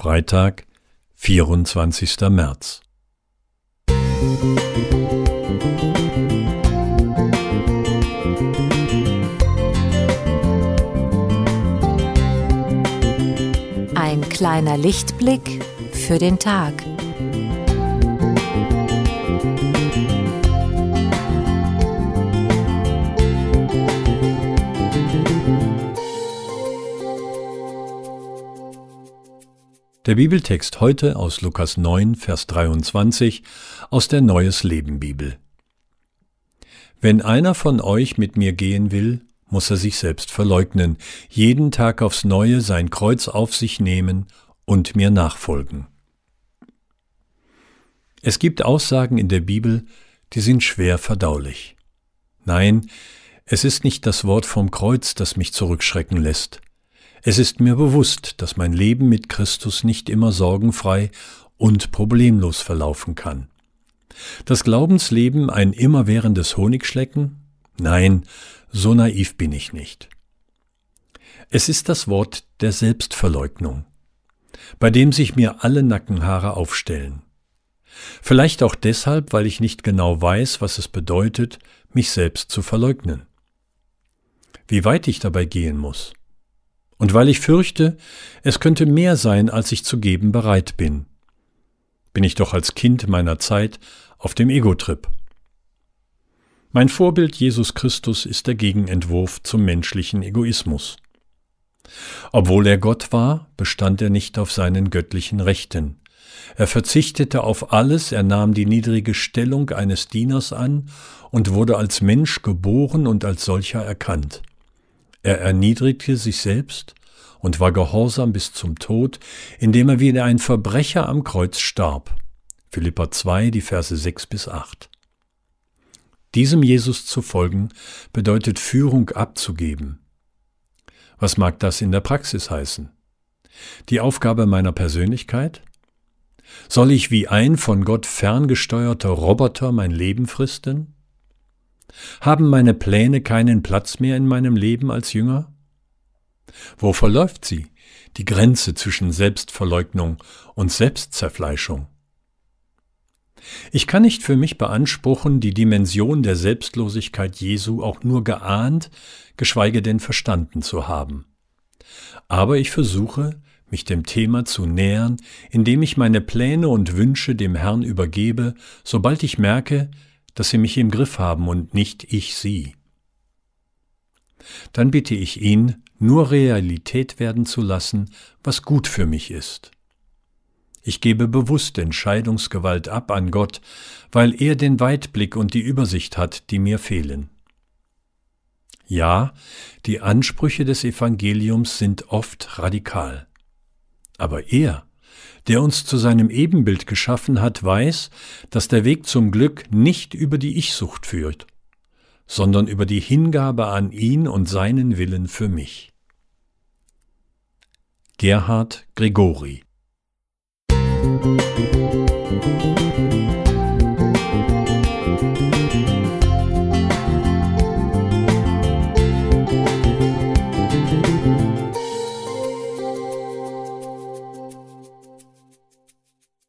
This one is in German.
Freitag, 24. März. Ein kleiner Lichtblick für den Tag. Der Bibeltext heute aus Lukas 9, Vers 23 aus der Neues Leben Bibel. Wenn einer von euch mit mir gehen will, muss er sich selbst verleugnen, jeden Tag aufs neue sein Kreuz auf sich nehmen und mir nachfolgen. Es gibt Aussagen in der Bibel, die sind schwer verdaulich. Nein, es ist nicht das Wort vom Kreuz, das mich zurückschrecken lässt. Es ist mir bewusst, dass mein Leben mit Christus nicht immer sorgenfrei und problemlos verlaufen kann. Das Glaubensleben ein immerwährendes Honigschlecken? Nein, so naiv bin ich nicht. Es ist das Wort der Selbstverleugnung, bei dem sich mir alle Nackenhaare aufstellen. Vielleicht auch deshalb, weil ich nicht genau weiß, was es bedeutet, mich selbst zu verleugnen. Wie weit ich dabei gehen muss, und weil ich fürchte, es könnte mehr sein, als ich zu geben bereit bin. Bin ich doch als Kind meiner Zeit auf dem Ego-Trip. Mein Vorbild Jesus Christus ist der Gegenentwurf zum menschlichen Egoismus. Obwohl er Gott war, bestand er nicht auf seinen göttlichen Rechten. Er verzichtete auf alles, er nahm die niedrige Stellung eines Dieners an und wurde als Mensch geboren und als solcher erkannt. Er erniedrigte sich selbst und war gehorsam bis zum Tod, indem er wie ein Verbrecher am Kreuz starb. Philippa 2, die Verse 6 bis 8. Diesem Jesus zu folgen bedeutet Führung abzugeben. Was mag das in der Praxis heißen? Die Aufgabe meiner Persönlichkeit? Soll ich wie ein von Gott ferngesteuerter Roboter mein Leben fristen? Haben meine Pläne keinen Platz mehr in meinem Leben als Jünger? Wo verläuft sie, die Grenze zwischen Selbstverleugnung und Selbstzerfleischung? Ich kann nicht für mich beanspruchen, die Dimension der Selbstlosigkeit Jesu auch nur geahnt, geschweige denn verstanden zu haben. Aber ich versuche, mich dem Thema zu nähern, indem ich meine Pläne und Wünsche dem Herrn übergebe, sobald ich merke, dass sie mich im Griff haben und nicht ich sie. Dann bitte ich ihn, nur Realität werden zu lassen, was gut für mich ist. Ich gebe bewusst Entscheidungsgewalt ab an Gott, weil er den Weitblick und die Übersicht hat, die mir fehlen. Ja, die Ansprüche des Evangeliums sind oft radikal. Aber er der uns zu seinem Ebenbild geschaffen hat, weiß, dass der Weg zum Glück nicht über die Ich-Sucht führt, sondern über die Hingabe an ihn und seinen Willen für mich. Gerhard Gregori